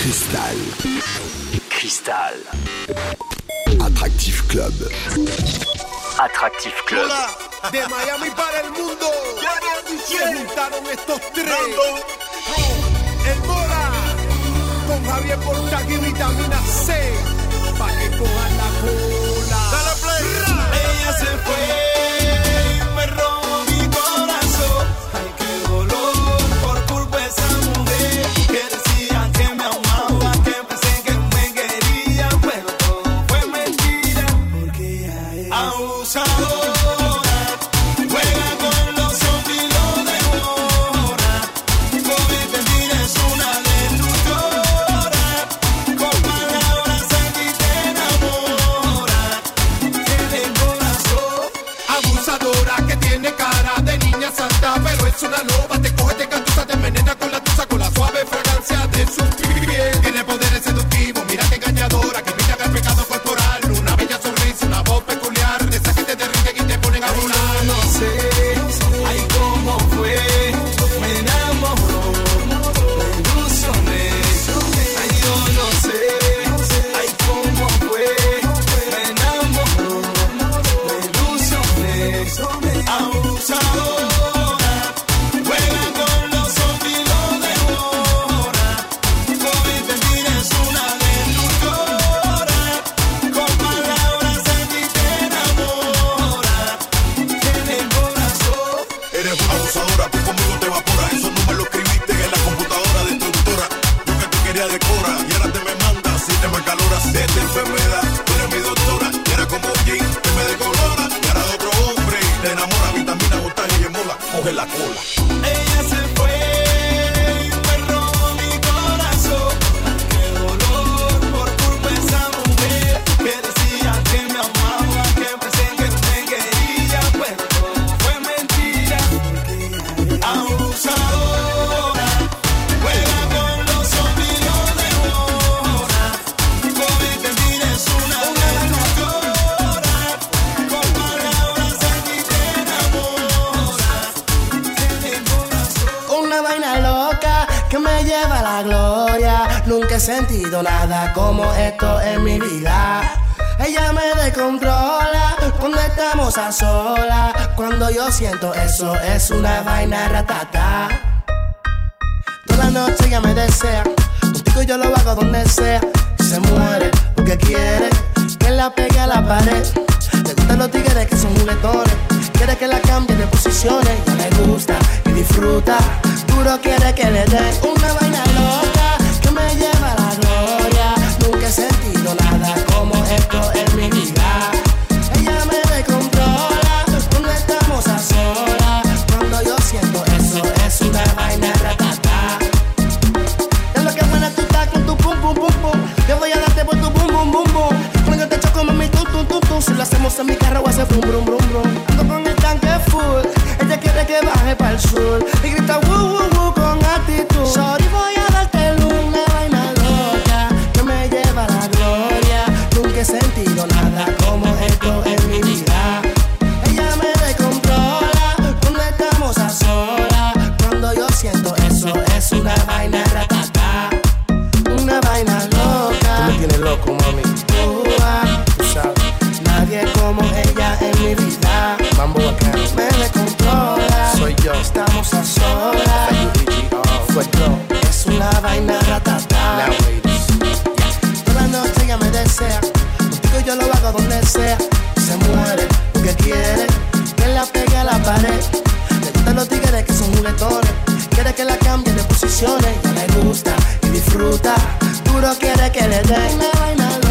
Cristal. Cristal. Attractif Club. Attractif Club. Hola, de Miami para el mundo. Se juntaron estos tres. El Mora con Javier Portagui vitamina C. Pa' que cojan la cola. Dale play. Ella se fue. coge la cola. Sentido nada como esto en mi vida. Ella me descontrola cuando estamos a solas. Cuando yo siento eso, es una vaina ratata. Toda la noche ella me desea. Contigo yo lo hago donde sea. Se muere porque quiere que la pegue a la pared. Le gustan los tigres que son muletones. Quiere que la cambie de posiciones. Ya le gusta y disfruta. Duro quiere que le dé una vaina loca hacemos en mi carro, a hacer brum brum brum brum. Ando con el tanque full. Ella quiere que baje para el sur. Y grita woo woo woo con actitud. Sorry, voy a he sentido nada como esto en mi vida. Ella me descontrola cuando estamos a solas. Cuando yo siento eso, es una vaina ratata. Mambo acá. Me descontrola. Soy yo. Estamos a solas. Fue yo. Es una vaina ratata. Toda la noche ella me desea yo lo hago donde sea. Se muere porque quiere que la pegue a la pared. Le gustan los tigres que son juguetones. Quiere que la cambie de posiciones. Ya le gusta y disfruta. Duro quiere que le dé una vaina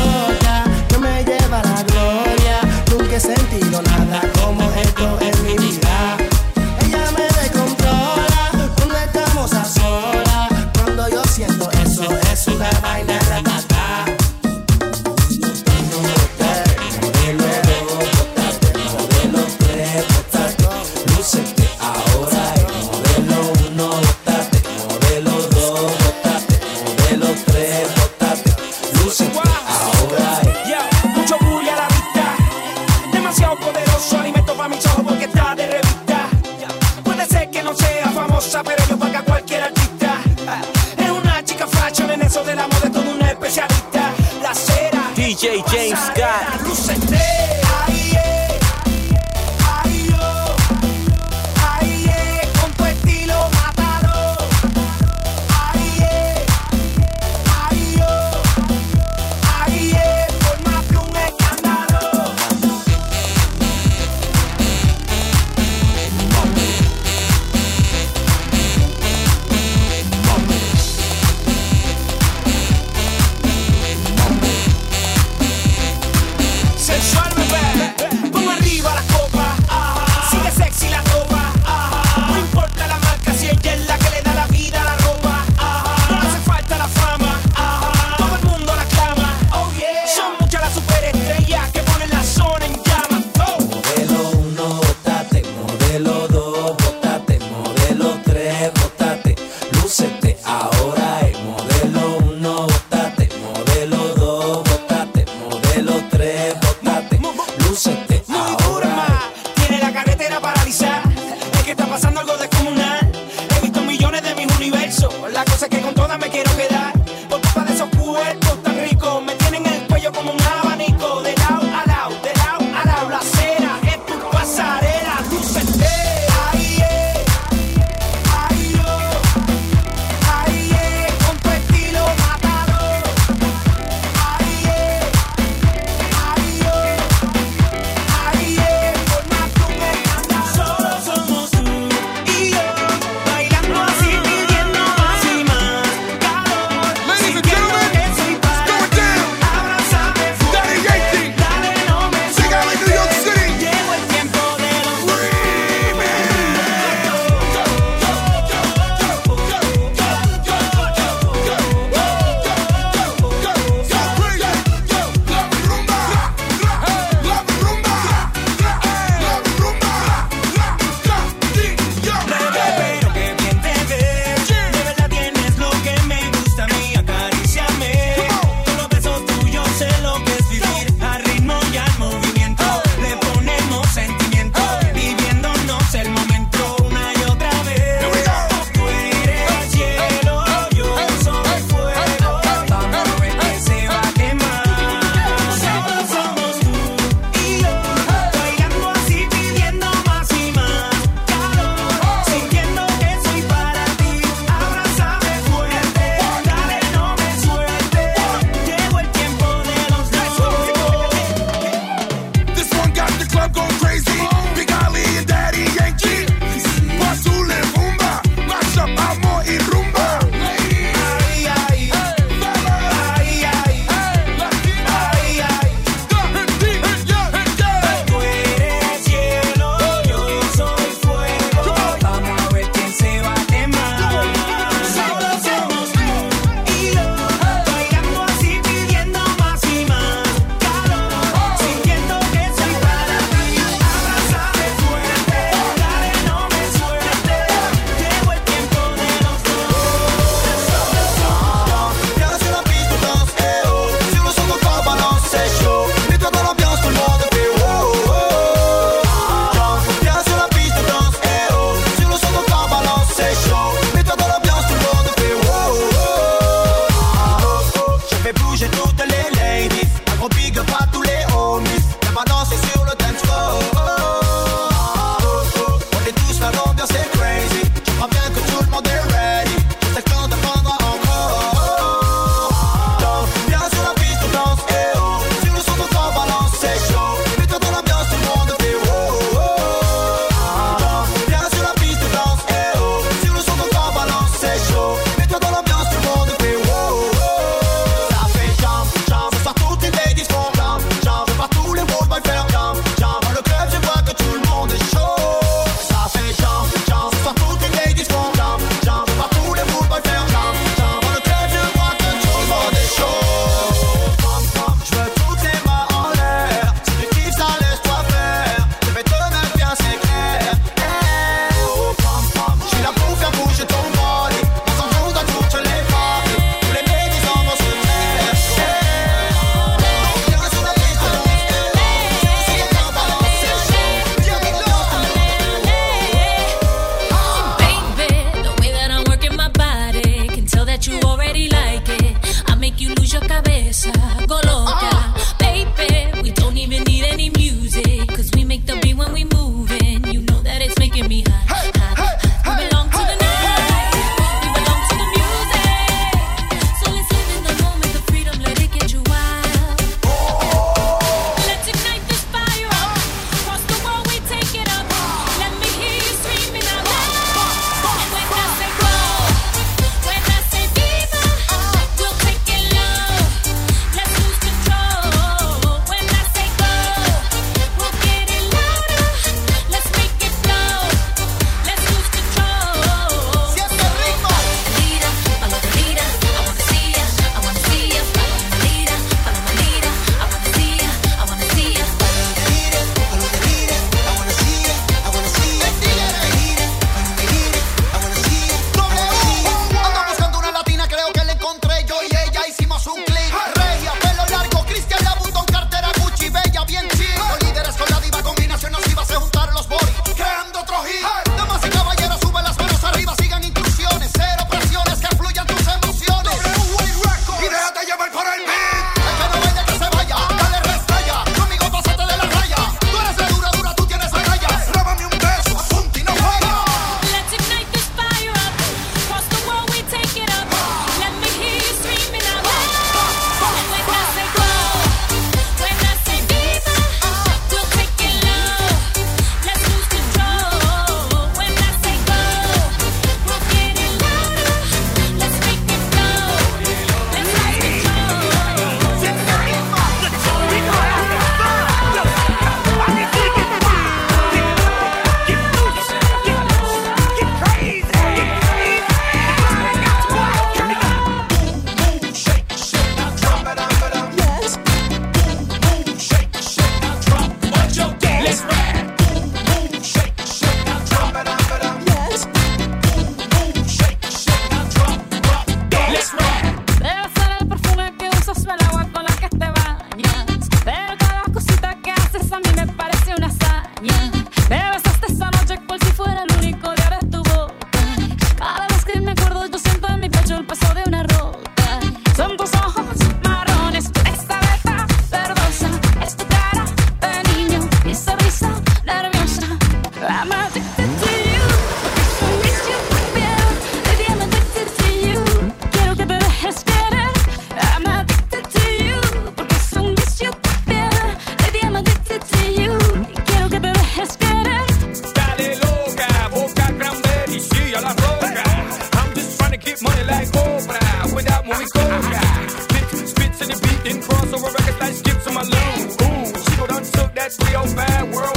real bad world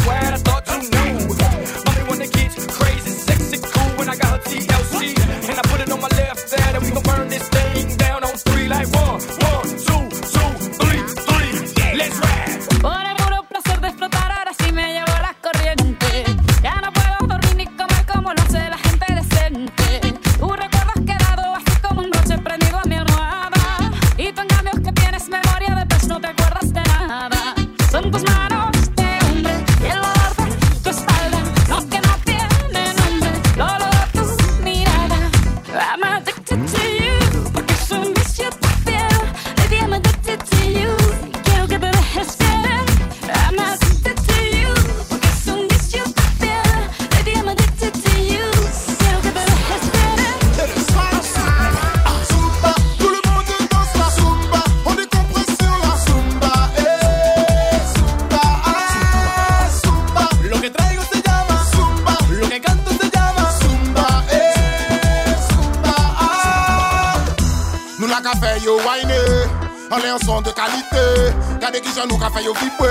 já no café eu vi.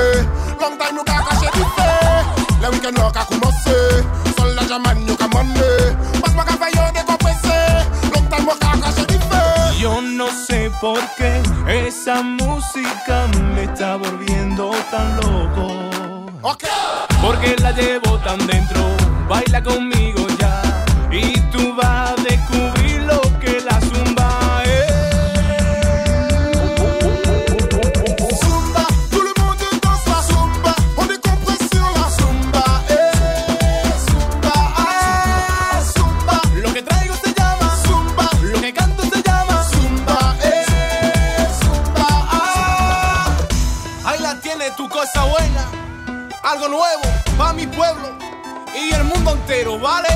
potato wale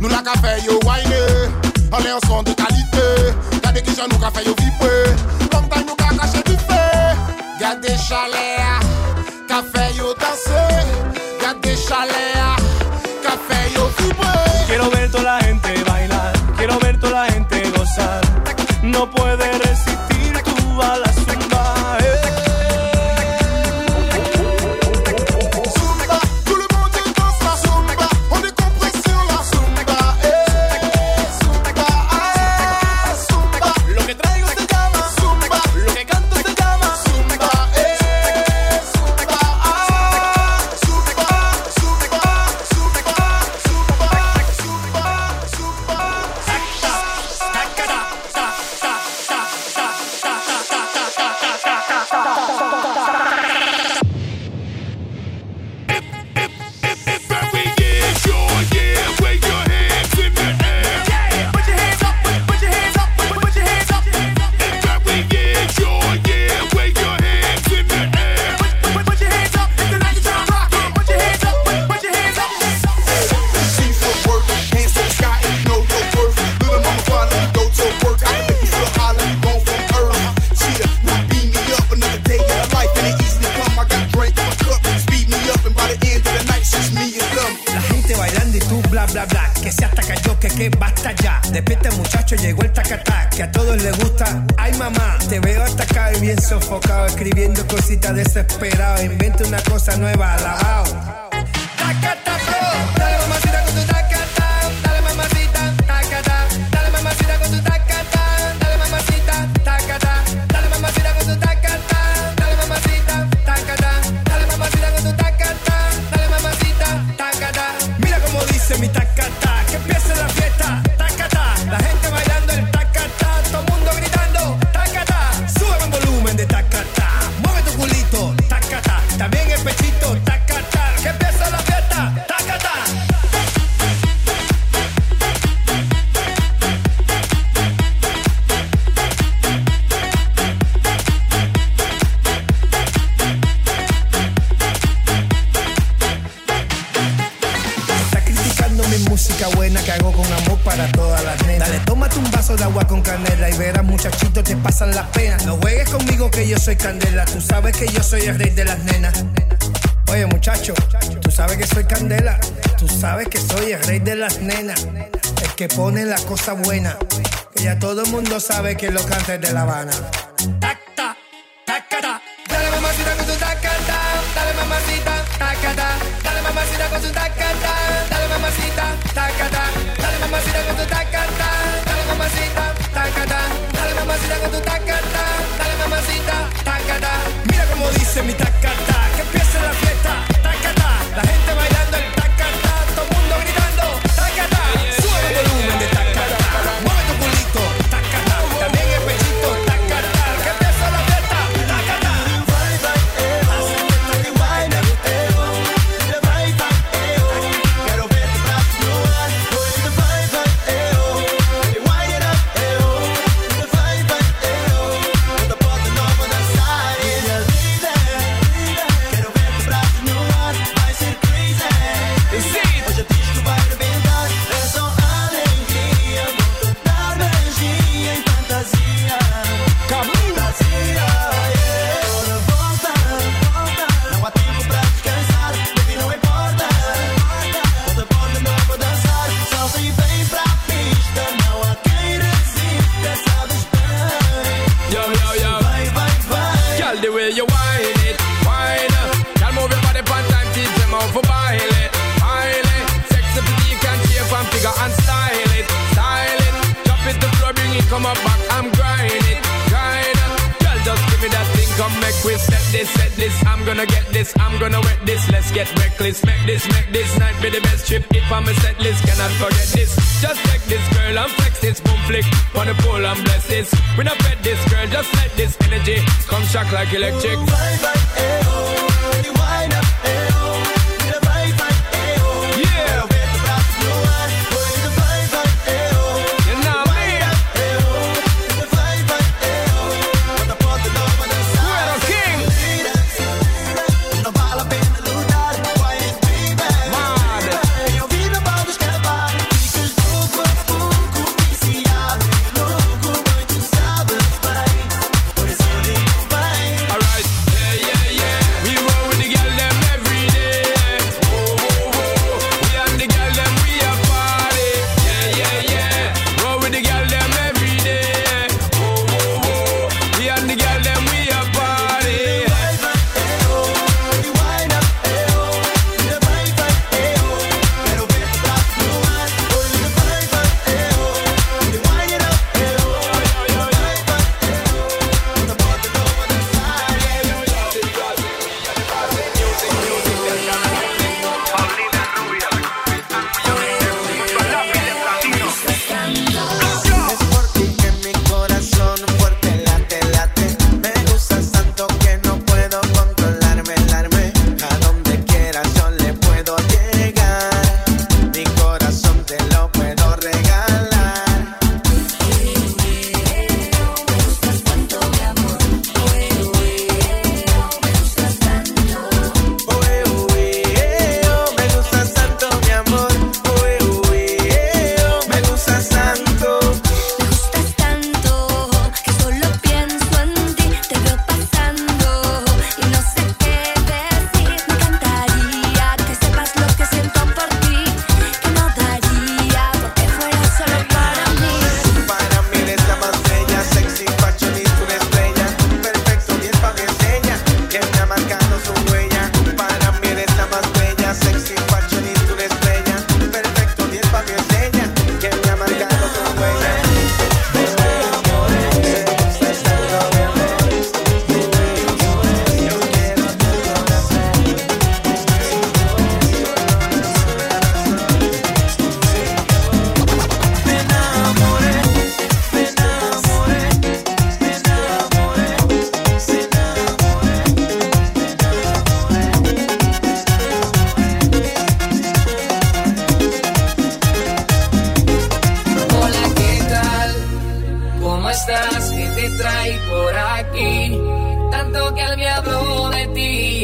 Nou la ka fè yo wine Anè yon son de kalite. Gade ki jan nou ka fè yo vipe Long time nou ka kache vipe Gade chale a Ka fè yo danse. invente una cosa nueva, alabao. yo soy candela, tú sabes que yo soy el rey de las nenas. Oye muchacho, tú sabes que soy candela, tú sabes que soy el rey de las nenas, el que pone la cosa buena, que ya todo el mundo sabe que lo canta de La Habana.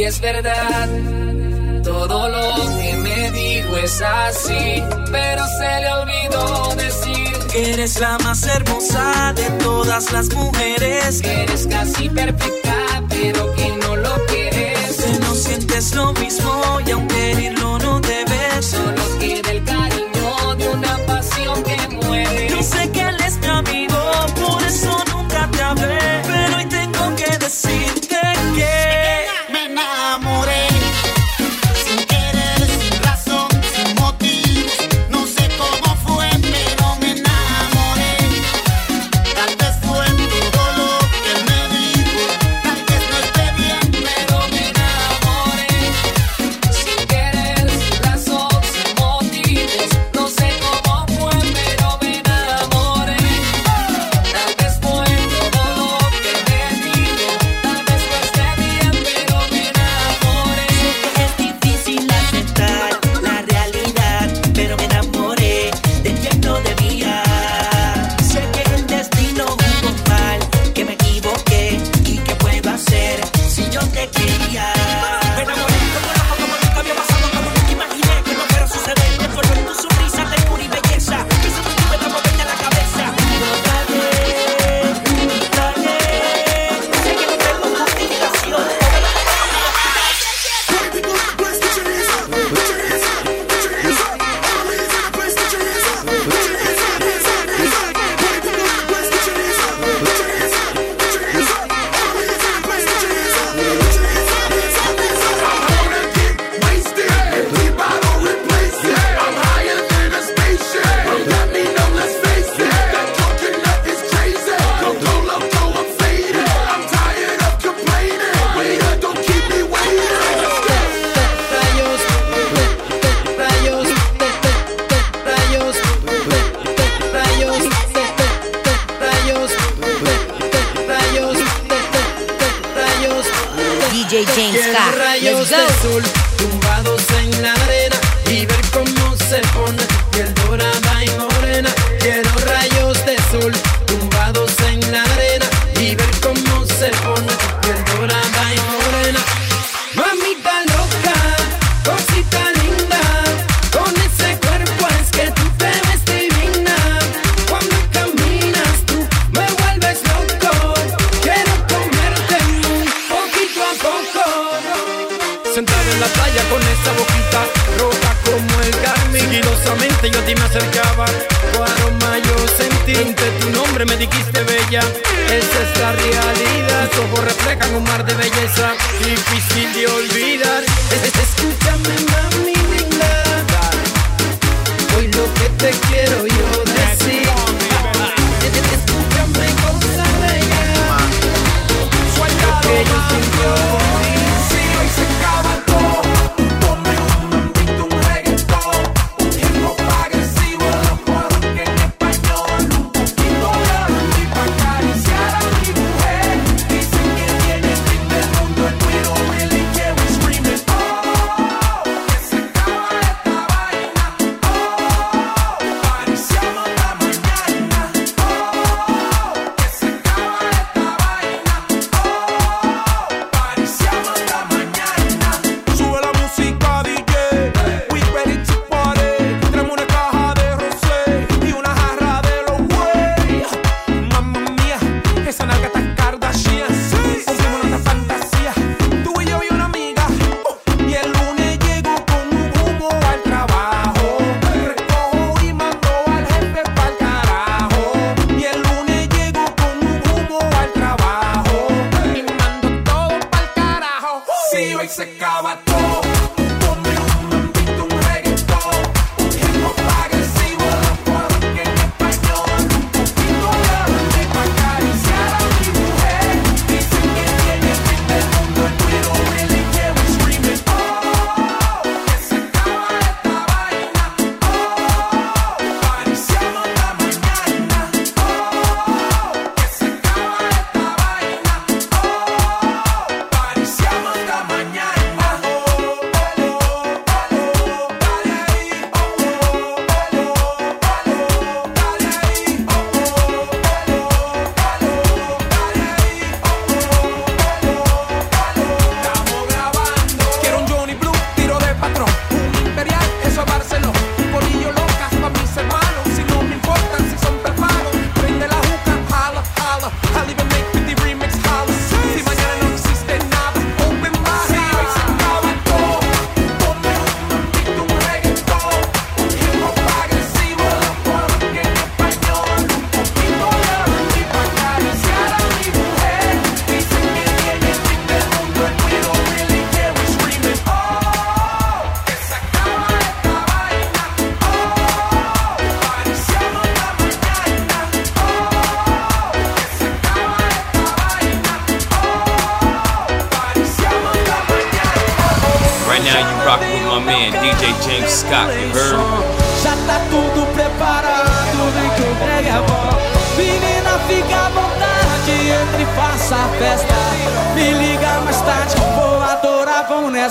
Y es verdad, todo lo que me dijo es así, pero se le olvidó decir que eres la más hermosa de todas las mujeres, que eres casi perfecta, pero que no lo quieres, que no sientes lo mismo y aunque herirlo no debes, solo que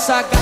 sacar.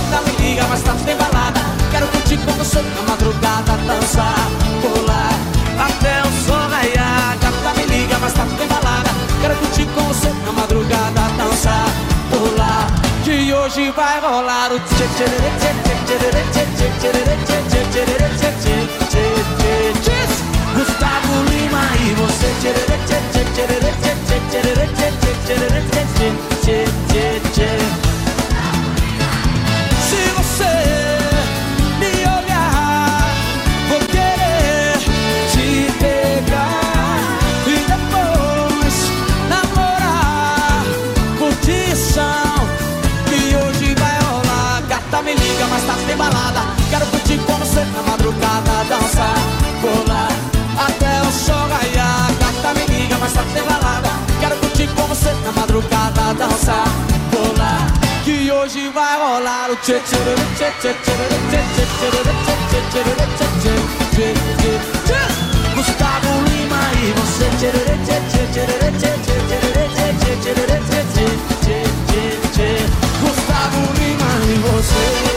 dançar, rolar, que hoje vai rolar o tchê tchê tchê tchê tchê tchê tchê tchê tchê tchê tchê tchê Gustavo Lima e você tchê tchê tchê tchê tchê tchê tchê tchê tchê tchê Gustavo Lima e você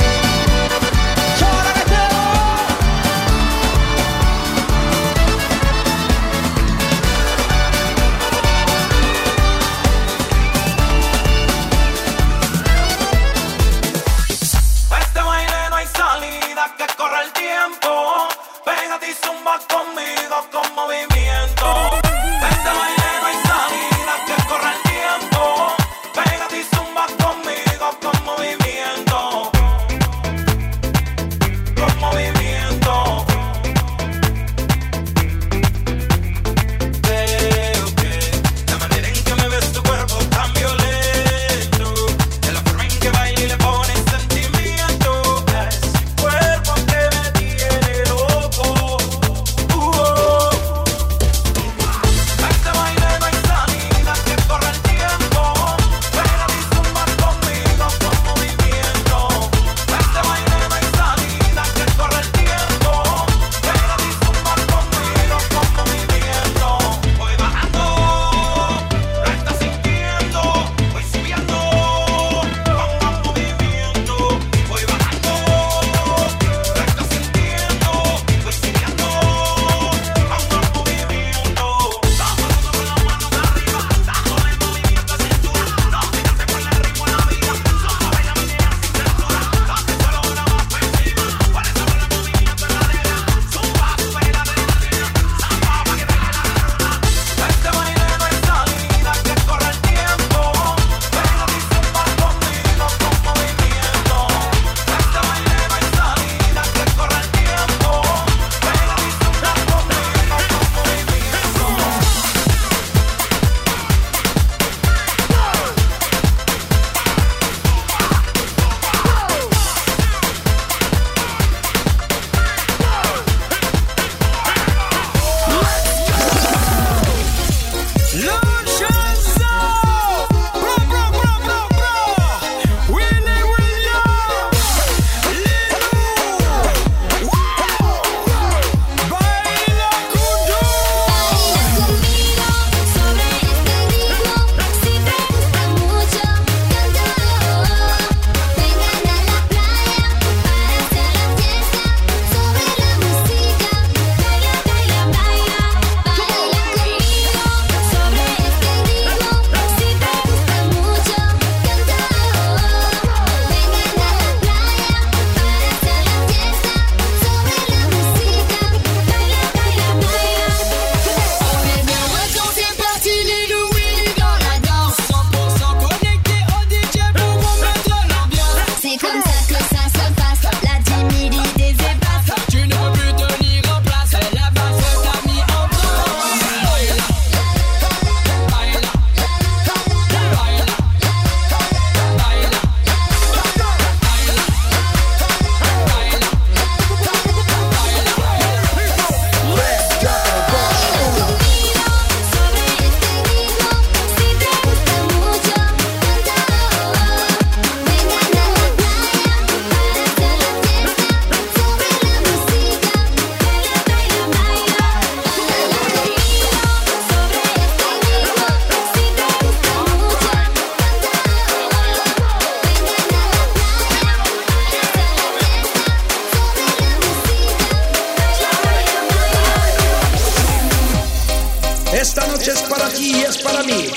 Esta noche es para ti y es para mí.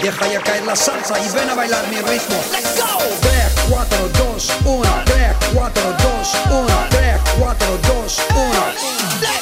Deja ya caer la salsa y ven a bailar mi ritmo. Let's go. 3, 4, 2, 1. 3, 4, 2, 1. 3, 4, 2, 1.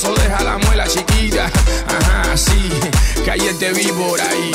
deja la muela chiquita. Ajá, sí, que ayer te vi por ahí.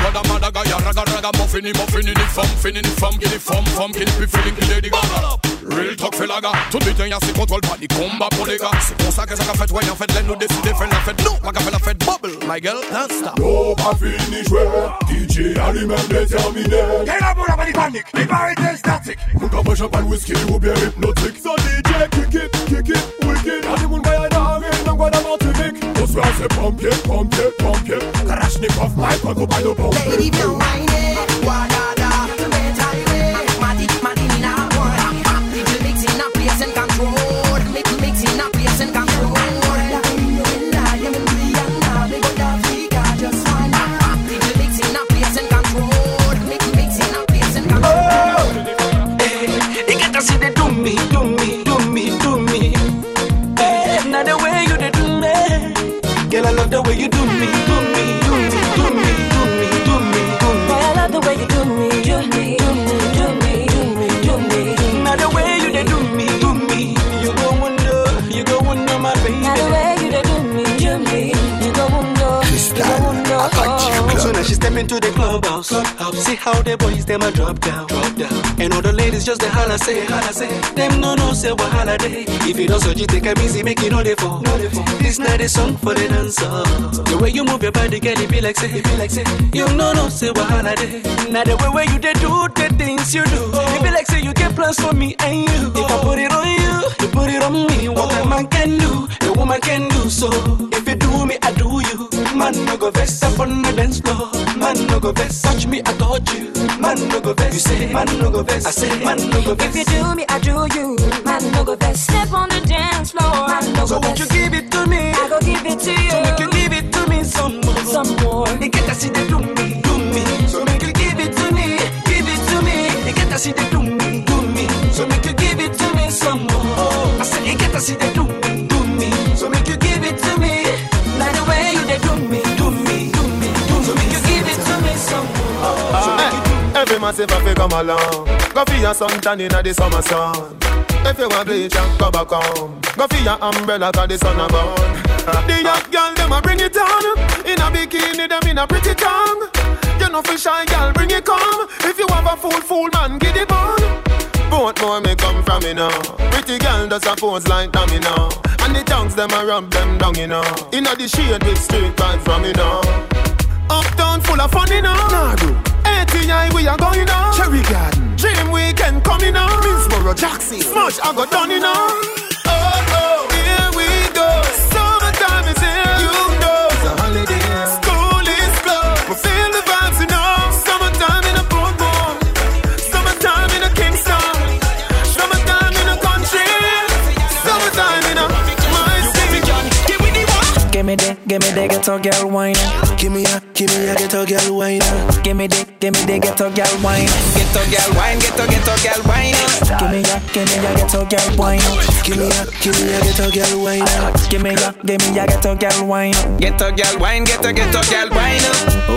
Pigots vaga Gwada madaga ya raga raga Muffini muffini ni femme, fini ni femme Qui ni femme, femme qui ni plus feeling qui Lady Gaga Real talk fait la gars Tout le temps y'a ses contrôles pas des combats pour les gars C'est pour ça que ça qu'a fait ouais en fait L'aide nous décider faire la fête Nous, pas qu'a fait la fête bubble. My girl, don't stop. No, pas fini jouer. DJ a lui-même déterminé. Quelle amour la panique, les barrières statiques Moun ka mwen champagne whisky ou bien hypnotique So DJ kick it, kick it, wicked. Y'a di moun kaya na rin nan gwa da Tous là c'est pompier, pompier, pompier Karachnikov, Mike, on va le pompier Baby, don't mind viens whiner, voilà step into the clubhouse. clubhouse. See how the boys them a drop down, drop down. And all the ladies just the holla say, holla say. Them no no say what holiday. If you don't so you take a busy, make it know they fall. This not a song for the dancer. The way you move your body, girl, it be like say, it be like say. You no no say what holiday. Now the way where you they do the things you do. Oh. It be like say you get plans for me and you. If I put it on you, you put it on me. What a oh. man can do, a woman can do. So if you do me, I do you. Man no go vex up on the dance floor. Man no go vex, touch me, I touch you. Man no go vex, you say. Man no go vex, I say. Man no go vex. If you do me, I do you. Man, no go best. Step on the dance floor. Man, no So won't you give it to me? I go give it to you. So make you give it to me some more. Some more. You get to see the do me, do me. Massive have to come along. Go for your suntan inna the summer sun. If you want bleach and go back home. Go for your umbrella 'cause the sun a burn. The young girl them a bring it on. In a bikini them in a pretty tongue. You You know fi shy girl, bring it come. If you have a fool, fool man, get it on. Both more may come from me now. Pretty girl does a pose like dummy now. And the tongues them a rub them down, you know. Inna the shade with straight vibes from me now. Uptown full of fun, you know. Nah. We are going now. Cherry Garden. Dream Weekend coming now. Minsboro, Jackson. Smush, I got done, you me the, give me the ghetto girl wine. Give me a, give me a ghetto girl wine. Give me the, give me the ghetto girl wine. Ghetto girl wine, ghetto ghetto girl wine. Give me a, give me a ghetto girl wine. Give me a, give me a ghetto girl wine. Give me a, give me a ghetto girl wine. Ghetto girl wine, ghetto ghetto girl wine.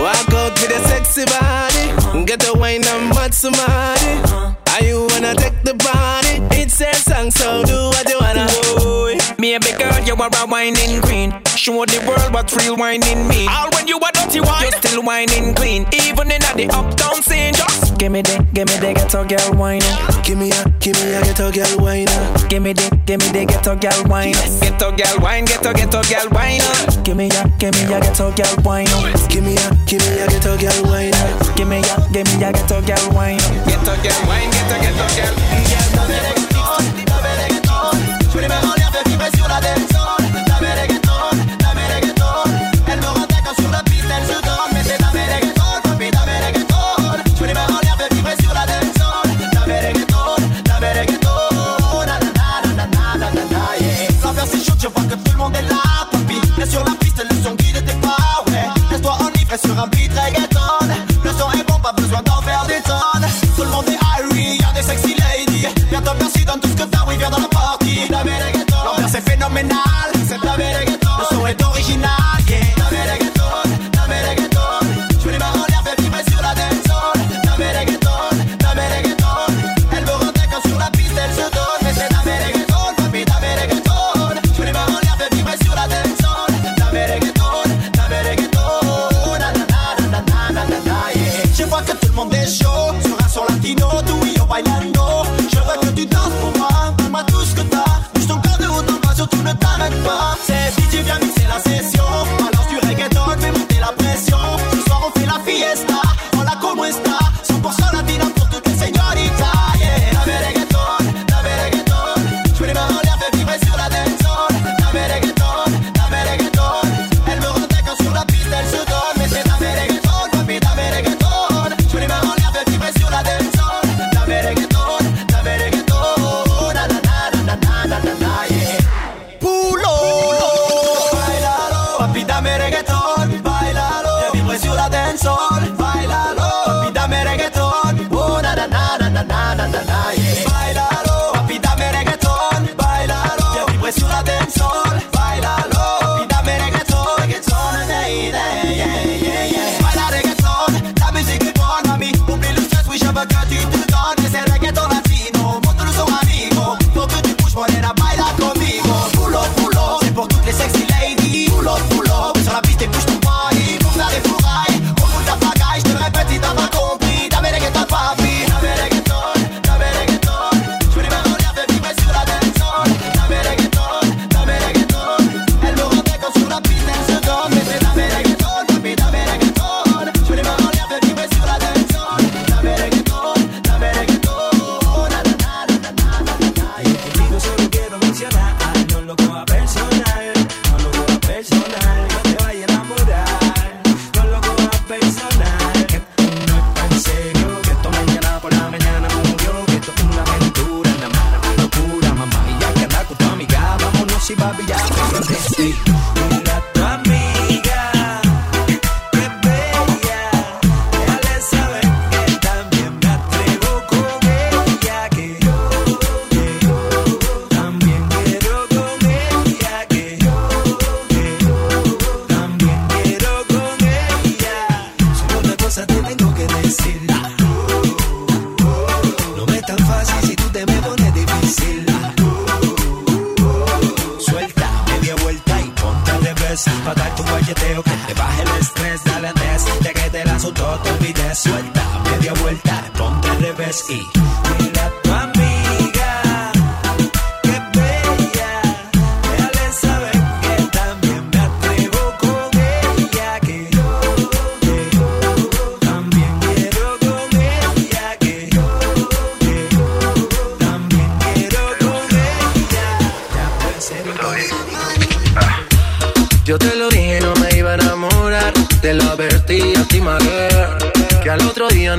Walk out with a sexy body. Get a wine and mad somebody. Are you wanna take the body? It's a song, so do what you wanna. Boy, Maybe girl, you are a whining queen. Show the world what real whining mean. All when you are dirty wine, you still whining clean. Even in the uptown scene, just Give me the, give me the ghetto girl wine. Give me a, give me a ghetto girl wine. Give me the, give me the ghetto girl wine. ghetto girl wine, ghetto ghetto girl wine. Give me a, give me a ghetto girl wine. Give me a, give me a ghetto girl wine. Give me a, give me a ghetto girl wine. Ghetto girl wine, ghetto ghetto girl. Je cadence. Suelta, media vuelta, ponte al revés y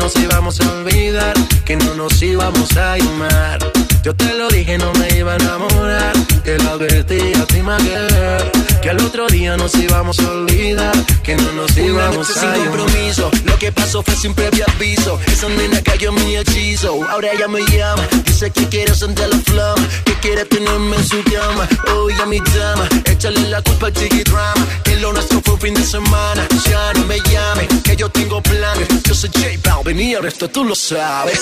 nos íbamos a olvidar. Que no nos íbamos a llamar. Yo te lo dije, no me iba a enamorar. Te lo advertí a ti, my girl. Que al otro día nos íbamos a olvidar. Que no nos Una íbamos noche a sin compromiso, lo que pasó fue sin previo aviso. Esa nena cayó en mi hechizo, ahora ella me llama. Dice que quiere sentir la flama, que quiere tenerme en su cama. Oye, mi dama, échale la culpa al chiqui drama. Que lo nuestro fue un fin de semana. Ya no me llame, que yo tengo planes. Yo soy J Balvin y el resto tú lo sabes.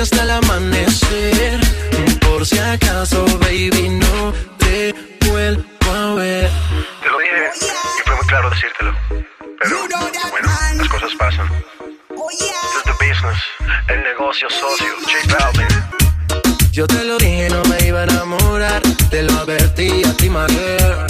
Hasta el amanecer. Por si acaso, baby, no te vuelvo a ver. Te lo dije y fue muy claro decírtelo. Pero bueno, las cosas pasan. This is the business, el negocio socio, J Balvin. Yo te lo dije, no me iba a enamorar. Te lo advertí a ti, my girl.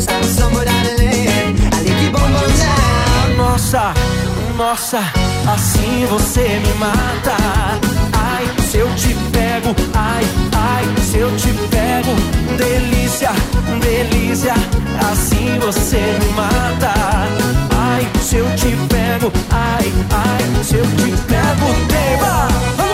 Say that me slow me stop somewhere down the lane. I like you boom boom down. Nossa, nossa, assim você me mata. Ai, se eu te pego, ai, ai, se eu te pego. Delícia, delícia, assim você me mata. Ai, se eu te pego, ai, ai, se eu te pego, tema.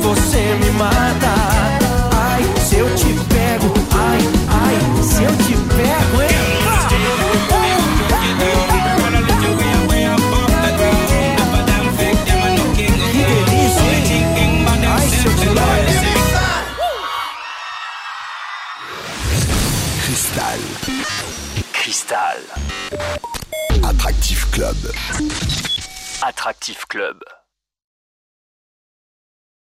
você me mata. Ai, se eu te pego, ai, ai, se eu te pego, hein? Que delícia? Ai, se eu te pego. Cristal. Cristal. Attractif Club. Attractif Club.